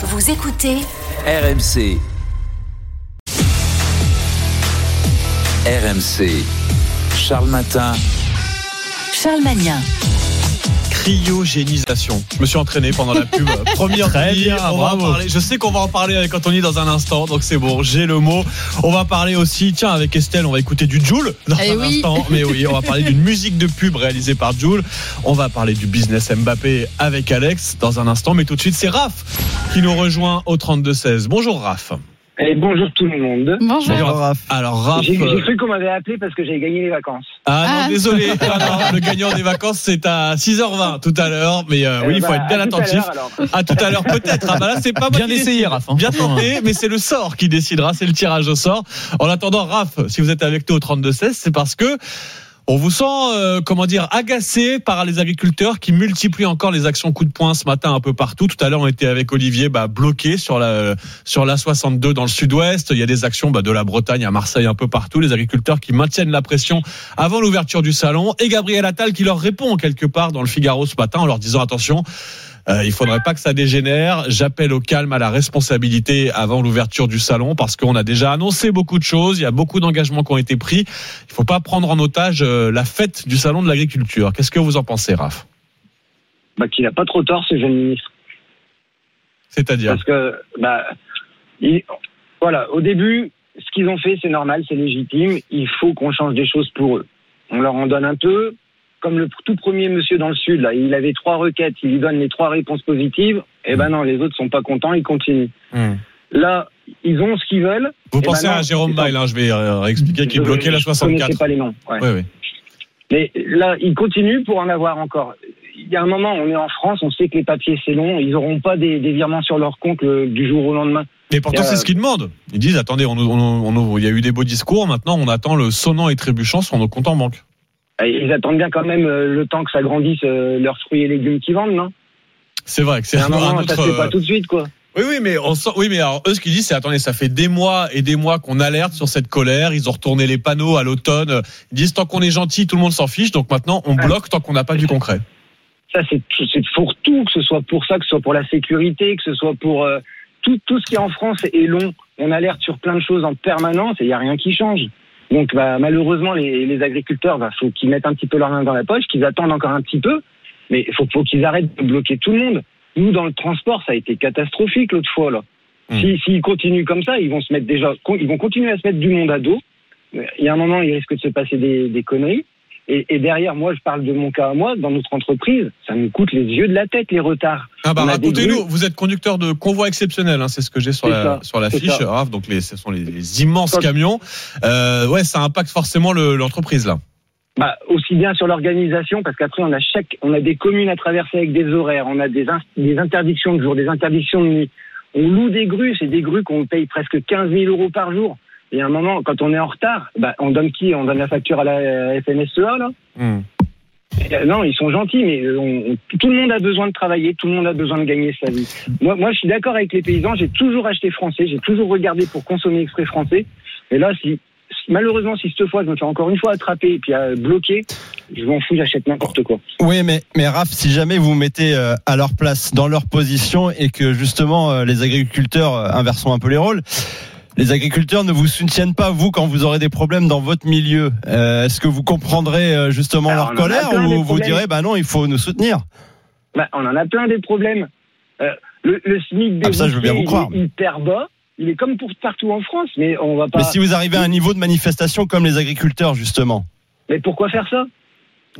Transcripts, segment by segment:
Vous écoutez RMC. RMC. Charles Matin. Charles Magnin. Cryogénisation. Je me suis entraîné pendant la pub. Première Très bien, on va en bravo. parler. Je sais qu'on va en parler avec Anthony dans un instant, donc c'est bon, j'ai le mot. On va parler aussi, tiens, avec Estelle, on va écouter du Joule dans Eh un oui. instant. Mais oui, on va parler d'une musique de pub réalisée par Joule. On va parler du business Mbappé avec Alex dans un instant. Mais tout de suite, c'est Raph qui nous rejoint au 32-16. Bonjour Raph. Et bonjour tout le monde. Bonjour. Alors Raph. J'ai euh, j'ai cru qu'on m'avait appelé parce que j'avais gagné les vacances. Ah non, Ah. désolé. Ah non, le gagnant des vacances, c'est à 6h20 tout à l'heure. Mais euh, oui, Eh il faut bah, être bien à tout à attentif. À tout à l'heure peut-être. Ah bah là c'est pas Bien essayé. Raph, hein. Bien tenté, mais c'est le sort qui décidera, c'est le tirage au sort. En attendant, Raph, si vous êtes avec nous au 32-16, c'est parce que on vous sent, euh, comment dire, agacé par les agriculteurs qui multiplient encore les actions coup de poing ce matin un peu partout. Tout à l'heure, on était avec Olivier, bah, bloqué sur la sur la 62 dans le sud-ouest. Il y a des actions bah, de la Bretagne à Marseille un peu partout. Les agriculteurs qui maintiennent la pression avant l'ouverture du salon et Gabriel Attal qui leur répond quelque part dans le Figaro ce matin en leur disant attention. Euh, il faudrait pas que ça dégénère. J'appelle au calme, à la responsabilité avant l'ouverture du salon parce qu'on a déjà annoncé beaucoup de choses. Il y a beaucoup d'engagements qui ont été pris. Il faut pas prendre en otage euh, la fête du salon de l'agriculture. Qu'est-ce que vous en pensez, Raph? Bah, qu'il n'a pas trop tort, ce jeune ministre. C'est-à-dire? Parce que, bah, il- voilà, au début, ce qu'ils ont fait, c'est normal, c'est légitime. Il faut qu'on change des choses pour eux. On leur en donne un peu. Comme le tout premier monsieur dans le sud, là, il avait trois requêtes, il lui donne les trois réponses positives. Eh ben non, les autres sont pas contents, ils continuent. Hmm. Là, ils ont ce qu'ils veulent. Vous Eh pensez ben non, à Jérôme Bail, hein, je vais euh, expliquer qui Je- bloquait la je 64. connaissais pas les noms. ouais. Oui, oui. Mais là, ils continuent pour en avoir encore. Il y a un moment, on est en France, on sait que les papiers c'est long, ils n'auront pas des, des virements sur leur compte le- du jour au lendemain. Mais pourtant, Euh, c'est ce qu'ils demandent. Ils disent attendez, on, on- on- il y a eu des beaux discours. Maintenant, on attend le sonnant et trébuchant sur nos comptes en banque. Ils attendent bien quand même euh, le temps que ça grandisse euh, leurs fruits et légumes qu'ils vendent, non? C'est vrai que c'est un moment, un ça autre. se fait pas euh, tout de suite, quoi. Oui, oui, mais on sent, oui, mais alors eux, ce qu'ils disent, c'est attendez, ça fait des mois et des mois qu'on alerte sur cette colère. Ils ont retourné les panneaux à l'automne. Ils disent tant qu'on est gentil, tout le monde s'en fiche. Donc maintenant, on bloque tant qu'on n'a pas du concret. Ça, c'est c'est pour tout, que ce soit pour ça, que ce soit pour la sécurité, que ce soit pour euh, tout, tout ce qui est en France est long. On alerte sur plein de choses en permanence et il n'y a rien qui change. Donc bah, malheureusement, les, les agriculteurs, il faut qu'ils mettent un petit peu leur main dans la poche, qu'ils attendent encore un petit peu, mais il faut, faut qu'ils arrêtent de bloquer tout le monde. Nous, dans le transport, ça a été catastrophique l'autre fois. là. Hmm. Si- S'ils continuent comme ça, ils vont se mettre déjà, ils vont continuer à se mettre du monde à dos. Il y a un moment, il risque de se passer des, des conneries. Et, et derrière, moi, je parle de mon cas à moi, dans notre entreprise, ça nous coûte les yeux de la tête, les retards. Ah bah racontez-nous. Vous êtes conducteur de convoi exceptionnel, hein, c'est ce que j'ai sur la ça, sur la fiche. Raph, donc les, ce sont les, les immenses Quand- camions. Euh, ouais, ça impacte forcément le- l'entreprise là. Bah, aussi bien sur l'organisation, parce qu'après, on a chaque, on a des communes à traverser avec des horaires, on a des, des interdictions de jour, des interdictions de nuit. On loue des grues, c'est des grues qu'on paye presque 15 000 euros par jour. Et à un moment, quand on est en retard, bah, on donne qui? On donne la facture à la euh, FNSEA, là? Hmm. Euh, Non, ils sont gentils, mais euh, on- on- tout le monde a besoin de travailler, tout le monde a besoin de gagner sa vie. Moi, moi je suis d'accord avec les paysans, j'ai toujours acheté français, j'ai toujours regardé pour consommer exprès français. Et là, si, malheureusement, si cette fois je me fais encore une fois attraper et puis bloquer, je m'en fous, j'achète n'importe quoi. Oui, mais, mais Raph, si jamais vous vous mettez à leur place, dans leur position, et que justement les agriculteurs, inversons un peu les rôles, les agriculteurs ne vous soutiennent pas, vous, quand vous aurez des problèmes dans votre milieu. Euh, Est-ce que vous comprendrez euh, justement Alors, leur colère ou vous problèmes. direz, bah non, il faut nous soutenir Bah, on en a plein des problèmes. Euh, le, le SMIC des Ah, ça, je veux bien vous croire. il est hyper bas. Il est comme pour partout en France, mais on va pas. Mais si vous arrivez à un niveau de manifestation comme les agriculteurs, justement, Mais pourquoi faire ça?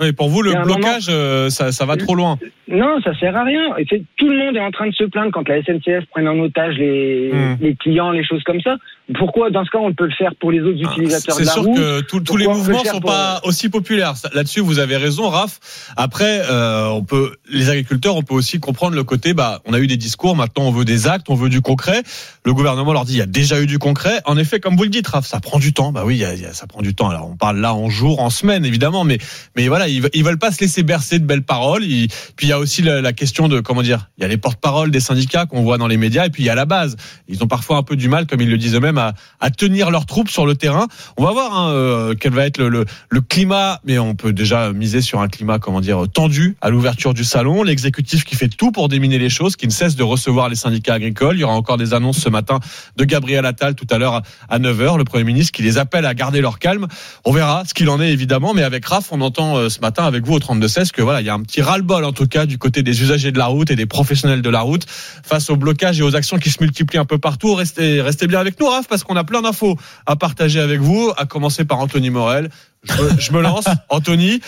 Oui, pour vous, le blocage, euh, ça, ça va trop loin. Non, ça sert à rien. Et c'est- tout le monde est en train de se plaindre quand la SNCF prenne en otage les, Hmm. les clients, les choses comme ça. Pourquoi, dans ce cas, on peut le faire pour les autres utilisateurs Ah, C'est de la sûr route que tous- tous les mouvements faire sont pas aussi populaires. Là-dessus, vous avez raison, Raph. Après, euh, on peut, les agriculteurs, on peut aussi comprendre le côté. Bah, on a eu des discours, maintenant on veut des actes, on veut du concret. Le gouvernement leur dit il y a déjà eu du concret. En effet, comme vous le dites, Raph, ça prend du temps. Bah oui, ça prend du temps. Alors, on parle là en jours, en semaines, évidemment, mais mais voilà, ils, ils veulent pas se laisser bercer de belles paroles. Puis il y a aussi la, question de comment dire, il y a les porte-paroles des syndicats qu'on voit dans les médias, et puis il y a la base. Ils ont parfois un peu du mal, comme ils le disent eux-mêmes, à, tenir leurs troupes sur le terrain. On va voir hein, euh, quel va être le, climat, mais on peut déjà miser sur un climat, comment dire, tendu à l'ouverture du salon. L'exécutif qui fait tout pour déminer les choses, qui ne cesse de recevoir les syndicats agricoles. Il y aura encore des annonces ce matin de Gabriel Attal tout à l'heure à 9h, le Premier ministre qui les appelle à garder leur calme. On verra ce qu'il en est évidemment, mais avec Raph, on entend euh, ce matin avec vous au 32-16 que voilà, il y a un petit ras-le-bol en tout cas du côté des usagers de la route et des professionnels de la route face au blocage et aux actions qui se multiplient un peu partout. Restez, restez bien avec nous, Raph, parce qu'on a plein d'infos à partager avec vous, à commencer par Anthony Morel. Je me lance, Anthony.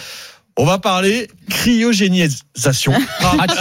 On va parler cryogénisation. Ah, tu-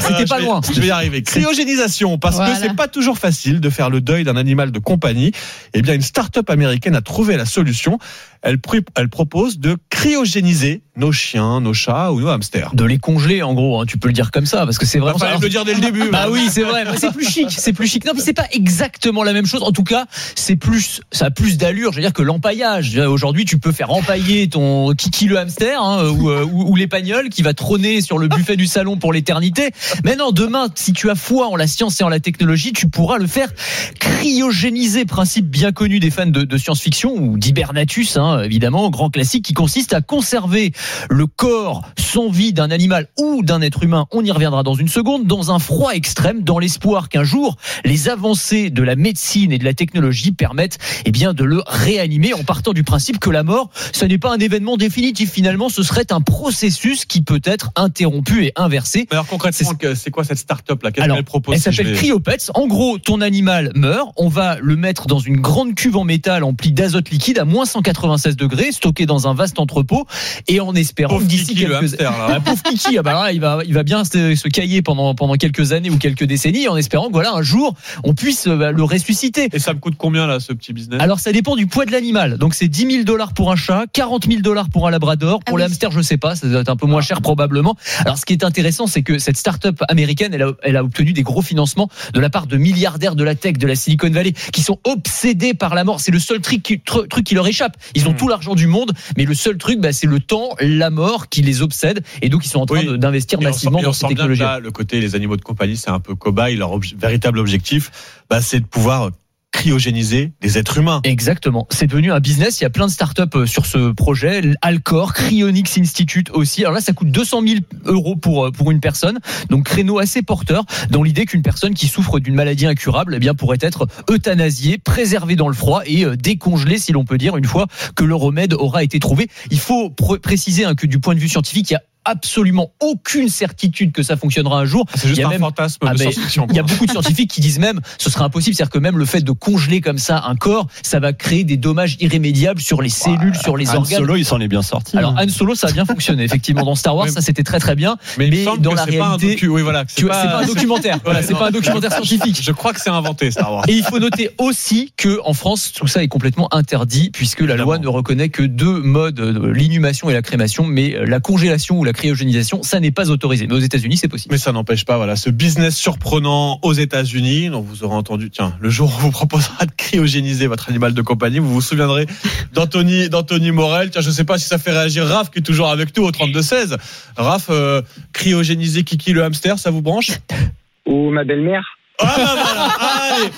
c'était je pas loin. Je vais y arriver. Cryogénisation, parce Voilà. que c'est pas toujours facile de faire le deuil d'un animal de compagnie. Eh bien, une start-up américaine a trouvé la solution. Elle, pr- elle propose de cryogéniser nos chiens, nos chats ou nos hamsters. De les congeler, en gros, hein, tu peux le dire comme ça, parce que c'est vraiment. ça. me le dire dès le début. Bah oui, c'est vrai. C'est plus chic, c'est plus chic. Non, mais c'est pas exactement la même chose. En tout cas, c'est plus, ça a plus d'allure. Je veux dire que l'empaillage. Aujourd'hui, tu peux faire empailler ton kiki le hamster hein, ou, euh, ou, ou l'épagnol qui va trôner sur le buffet du salon pour l'éternité. Mais non, demain, si tu as foi en la science et en la technologie, tu pourras le faire cryogéniser. Principe bien connu des fans de, de science-fiction ou d'hibernatus, hein, évidemment, grand classique qui consiste à conserver le corps sans vie d'un animal ou d'un être humain, on y reviendra dans une seconde, dans un froid extrême, dans l'espoir qu'un jour, les avancées de la médecine et de la technologie permettent eh bien, de le réanimer en partant du principe que la mort, ce n'est pas un événement définitif. Finalement, ce serait un processus qui peut être interrompu et inversé. Mais alors concrètement, c'est quoi cette start-up là? Qu'est-ce qu'elle propose Elle si s'appelle vais- Cryopets. En gros, ton animal meurt, on va le mettre dans une grande cuve en métal emplie d'azote liquide à moins 196 degrés, stocké dans un vaste entrepôt, et en espérant d'ici quelques hamster, là. ah, pauvre Kiki, ah bah là, il va, il va bien se, se cailler pendant, pendant quelques années ou quelques décennies, en espérant que voilà, un jour, on puisse euh, le ressusciter. Et ça me coûte combien là, ce petit business? Alors ça dépend du poids de l'animal. Donc c'est 10 000 dollars pour un chat, 40 000 dollars pour un labrador. Pour Ah le oui. hamster, je sais pas, ça doit être un peu moins cher probablement. Alors ce qui est intéressant, c'est que cette start-up américaine, elle a, elle a obtenu des gros financements de la part de milliardaires de la tech, de la Silicon Valley, qui sont obsédés par la mort. C'est le seul truc qui, tr- truc qui leur échappe. Ils ont Hmm. tout l'argent du monde, mais le seul truc, bah, c'est le temps, la mort qui les obsède. Et donc ils sont en train Oui. d'investir on massivement dans cette bien technologie. là, le côté les animaux de compagnie, c'est un peu cobaye. Leur véritable objectif, bah, c'est de pouvoir cryogéniser des êtres humains. Exactement. C'est devenu un business. Il y a plein de startups euh, sur ce projet. Alcor, Cryonics Institute aussi. Alors là, ça coûte 200 000 euros pour, euh, pour une personne. Donc, créneau assez porteur dans l'idée qu'une personne qui souffre d'une maladie incurable, eh bien, pourrait être euthanasiée, préservée dans le froid et euh, décongelée, si l'on peut dire, une fois que le remède aura été trouvé. Il faut pr- préciser hein, que du point de vue scientifique, il y a absolument aucune certitude que ça fonctionnera un jour. C'est juste Il y a un même- fantasme Ah. Il y a beaucoup de scientifiques qui disent même ce serait impossible, c'est-à-dire que même le fait de congeler comme ça un corps, ça va créer des dommages irrémédiables sur les cellules, sur les Han organes. Solo, il s'en est bien sorti. Alors hein. Han Solo, ça a bien fonctionné effectivement dans Star Wars, ça c'était très très bien. mais, dans la c'est pas un réalité, docu- Oui, voilà. que Tu vois, c'est pas un documentaire. Voilà, c'est non. pas un documentaire scientifique. Je crois que c'est inventé Star Wars. Et il faut noter aussi que en France, tout ça est complètement interdit puisque la loi ne reconnaît que deux modes, euh, l'inhumation et la crémation, mais euh, la congélation ou la cryogénisation, ça n'est pas autorisé. Mais aux États-Unis, c'est possible. Mais ça n'empêche pas, voilà, ce business surprenant aux États-Unis, dont vous aurez entendu, tiens, le jour où on vous proposera de cryogéniser votre animal de compagnie, vous vous souviendrez d'Anthony, d'Anthony Morel. Tiens, je sais pas si ça fait réagir Raph, qui est toujours avec nous au 32-16. Raph, euh, cryogéniser Kiki le hamster, ça vous branche? Ou ma belle-mère. Ah, bah, voilà.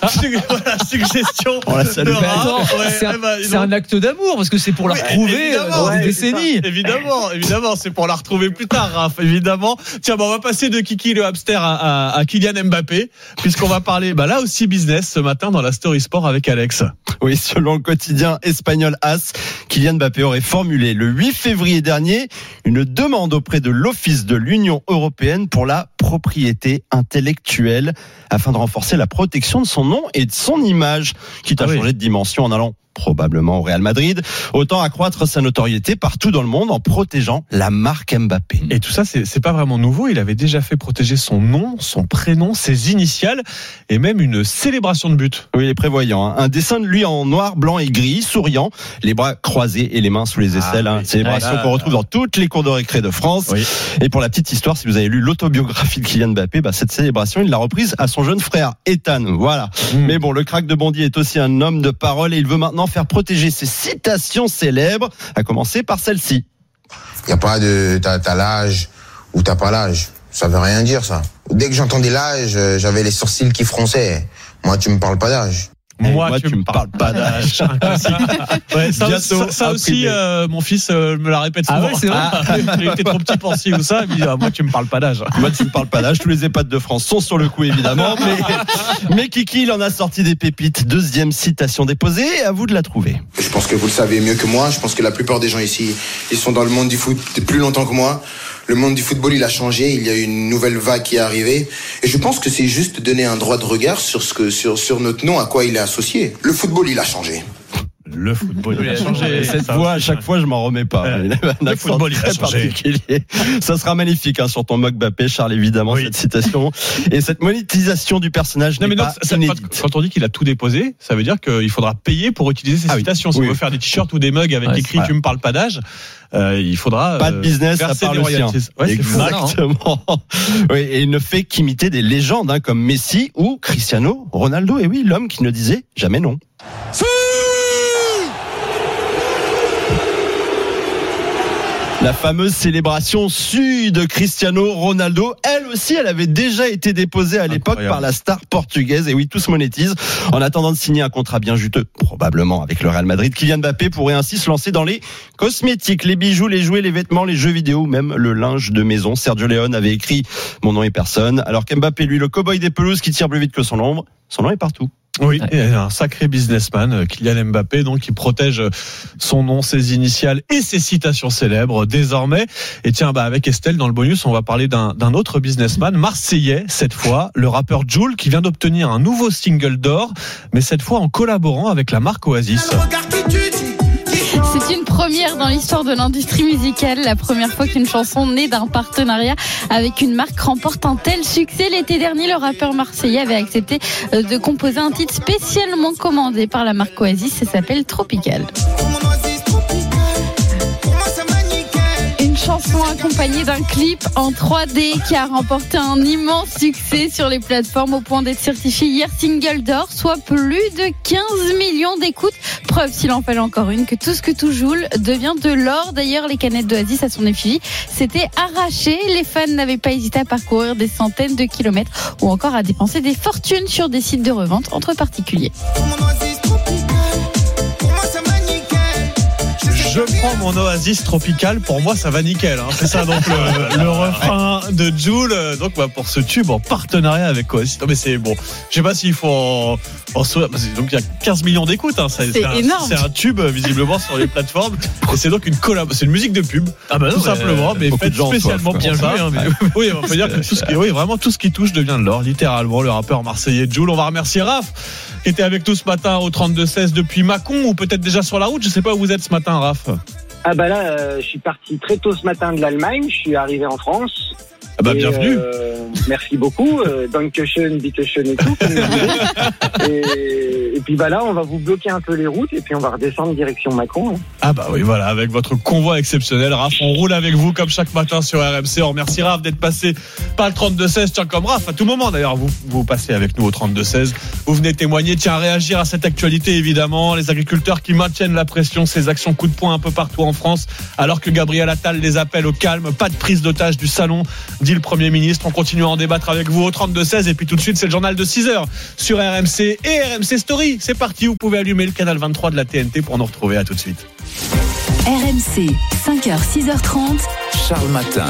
Allez, voilà, suggestion. Ouais, c'est un, eh ben, un acte d'amour parce que c'est pour la Oui, retrouver euh, dans ouais, des décennies. Évidemment, évidemment, c'est pour la retrouver plus tard, Raph, évidemment. Tiens, bah, on va passer de Kiki le hamster à, à, à Kylian Mbappé, puisqu'on va parler, bah, là aussi business ce matin dans la Story Sport avec Alex. Oui, selon le quotidien espagnol AS, Kylian Mbappé aurait formulé le 8 février dernier une demande auprès de l'Office de l'Union européenne pour la propriété intellectuelle afin de renforcer la protection de son nom et de son image, quitte à Ah oui. changer de dimension en allant probablement au Real Madrid, autant accroître sa notoriété partout dans le monde en protégeant la marque Mbappé. Et tout ça, c'est pas vraiment nouveau. Il avait déjà fait protéger son nom, son prénom, ses initiales et même une célébration de but. Oui, il est prévoyant. hein. Un dessin de lui en noir, blanc et gris, souriant, les bras croisés et les mains sous les aisselles. Ah hein. oui. Célébration qu'on retrouve dans toutes les cours de récré de France. Oui. Et pour la petite histoire, si vous avez lu l'autobiographie de Kylian Mbappé, bah, cette célébration, il l'a reprise à son jeune frère Ethan. Voilà. Hmm. Mais bon, le crack de Bondy est aussi un homme de parole et il veut maintenant faire protéger ses citations célèbres, à commencer par celle-ci. Il y a pas de t'as t'as l'âge ou t'as pas l'âge. Ça veut rien dire ça. Dès que j'entendais l'âge, euh, j'avais les sourcils qui fronçaient. Moi, tu me parles pas d'âge. Moi, tu me parles pas d'âge. Ouais, ça, Bientôt ça- ça à aussi, euh, mon fils euh, me la répète Ah souvent. ouais, c'est vrai Il était trop petit pour ci ou ça. Il me dit, ah, moi, tu me parles pas d'âge. Moi, tu me parles pas d'âge. Tous les EHPAD de France sont sur le coup, évidemment. Mais, mais Kiki, il en a sorti des pépites. Deuxième citation déposée. À vous de la trouver. Je pense que vous le savez mieux que moi. Je pense que la plupart des gens ici, ils sont dans le monde du foot plus longtemps que moi. Le monde du football, il a changé. Il y a une nouvelle vague qui est arrivée. Et je pense que c'est juste donner un droit de regard sur ce que, sur, sur notre nom, à quoi il est associé. Le football, il a changé. Le football, il a changé. Cette Ça voix, à chaque fois, je m'en remets pas. Euh, le football, il a très changé. particulier. Ça sera magnifique hein, sur ton mock Bappé, Charles, évidemment, Oui. cette citation. Et cette monétisation du personnage Non, mais non, pas ça- quand on dit qu'il a tout déposé, ça veut dire qu'il faudra payer pour utiliser ces Ah oui. citations. Si Oui. on veut faire des t-shirts ou des mugs avec Ouais, écrit Tu me parles pas d'âge, euh, il faudra. Pas de euh, business à part le sien. Ouais, fou. Exactement. oui, et il ne fait qu'imiter des légendes hein, comme Messi ou Cristiano Ronaldo. Et oui, l'homme qui ne disait jamais non. La fameuse célébration su de Cristiano Ronaldo, elle aussi, elle avait déjà été déposée à l'époque par la star portugaise. Et oui, tout se monétise. En attendant de signer un contrat bien juteux, probablement avec le Real Madrid, Kylian Mbappé pourrait ainsi se lancer dans les cosmétiques, les bijoux, les jouets, les vêtements, les jeux vidéo, même le linge de maison. Sergio Leone avait écrit Mon nom est personne. Alors qu'Mbappé, lui, le cowboy des pelouses qui tire plus vite que son ombre, son nom est partout. Oui, et un sacré businessman, euh, Kylian Mbappé, donc qui protège son nom, ses initiales et ses citations célèbres désormais. Et tiens, bah avec Estelle dans le bonus, on va parler d'un d'un autre businessman marseillais cette fois, le rappeur Joule, qui vient d'obtenir un nouveau single d'or, mais cette fois en collaborant avec la marque Oasis. C'est une première dans l'histoire de l'industrie musicale, la première fois qu'une chanson née d'un partenariat avec une marque remporte un tel succès. L'été dernier, le rappeur marseillais avait accepté euh, de composer un titre spécialement commandé par la marque Oasis, ça s'appelle Tropical. Chanson accompagnée d'un clip en 3D qui a remporté un immense succès sur les plateformes au point d'être certifié hier single d'or, soit plus de 15 millions d'écoutes. Preuve, s'il en fallait encore une, que tout ce que tout joule devient de l'or. D'ailleurs, les canettes d'Oasis à son effigie s'étaient arrachées. Les fans n'avaient pas hésité à parcourir des centaines de kilomètres ou encore à dépenser des fortunes sur des sites de revente entre particuliers. Mon oasis tropical. Pour moi, ça va nickel. hein. C'est ça donc le, le refrain de Joule. Donc bah, pour ce tube en partenariat avec Oasis. Non mais c'est bon. Je sais pas s'il faut en, en soi- Donc il y a 15 millions d'écoutes. Hein. Ça- C'est un- énorme. C'est un tube euh, visiblement sur les plateformes. Et c'est donc une collab. C'est une musique de pub. Ah bah non, tout mais, simplement, mais beaucoup faite spécialement pour ça. Bien joué, hein, mais- Oui, on peut dire que tout ce qui, oui, vraiment tout ce qui touche devient de l'or, littéralement. Le rappeur marseillais Joule. On va remercier Raph qui était avec nous ce matin au 32-16 depuis Mâcon ou peut-être déjà sur la route. Je sais pas où vous êtes ce matin, Raph. Ah bah là, euh, je suis parti très tôt ce matin de l'Allemagne. Je suis arrivé en France. Ah bah Et, bienvenue. euh, merci beaucoup. Euh, Dankeschön, bitteschön et tout. comme vous dites. et, et puis bah là, on va vous bloquer un peu les routes et puis on va redescendre direction Macron. hein. Ah bah oui, voilà, avec votre convoi exceptionnel, Raph, on roule avec vous comme chaque matin sur RMC. On remercie Raph d'être passé par le 32-16, tiens comme Raph, à tout moment d'ailleurs, vous, vous passez avec nous au 32-16. Vous venez témoigner, tiens, réagir à cette actualité évidemment, les agriculteurs qui maintiennent la pression, ces actions coup de poing un peu partout en France, alors que Gabriel Attal les appelle au calme, pas de prise d'otage du salon, dit le Premier ministre. On continue à en débattre avec vous au 32-16 et puis tout de suite c'est le journal de 6 heures sur RMC et RMC Story. C'est parti, vous pouvez allumer le canal 23 de la TNT pour nous retrouver, à tout de suite. RMC, 5h, 6h30. Charles Matin.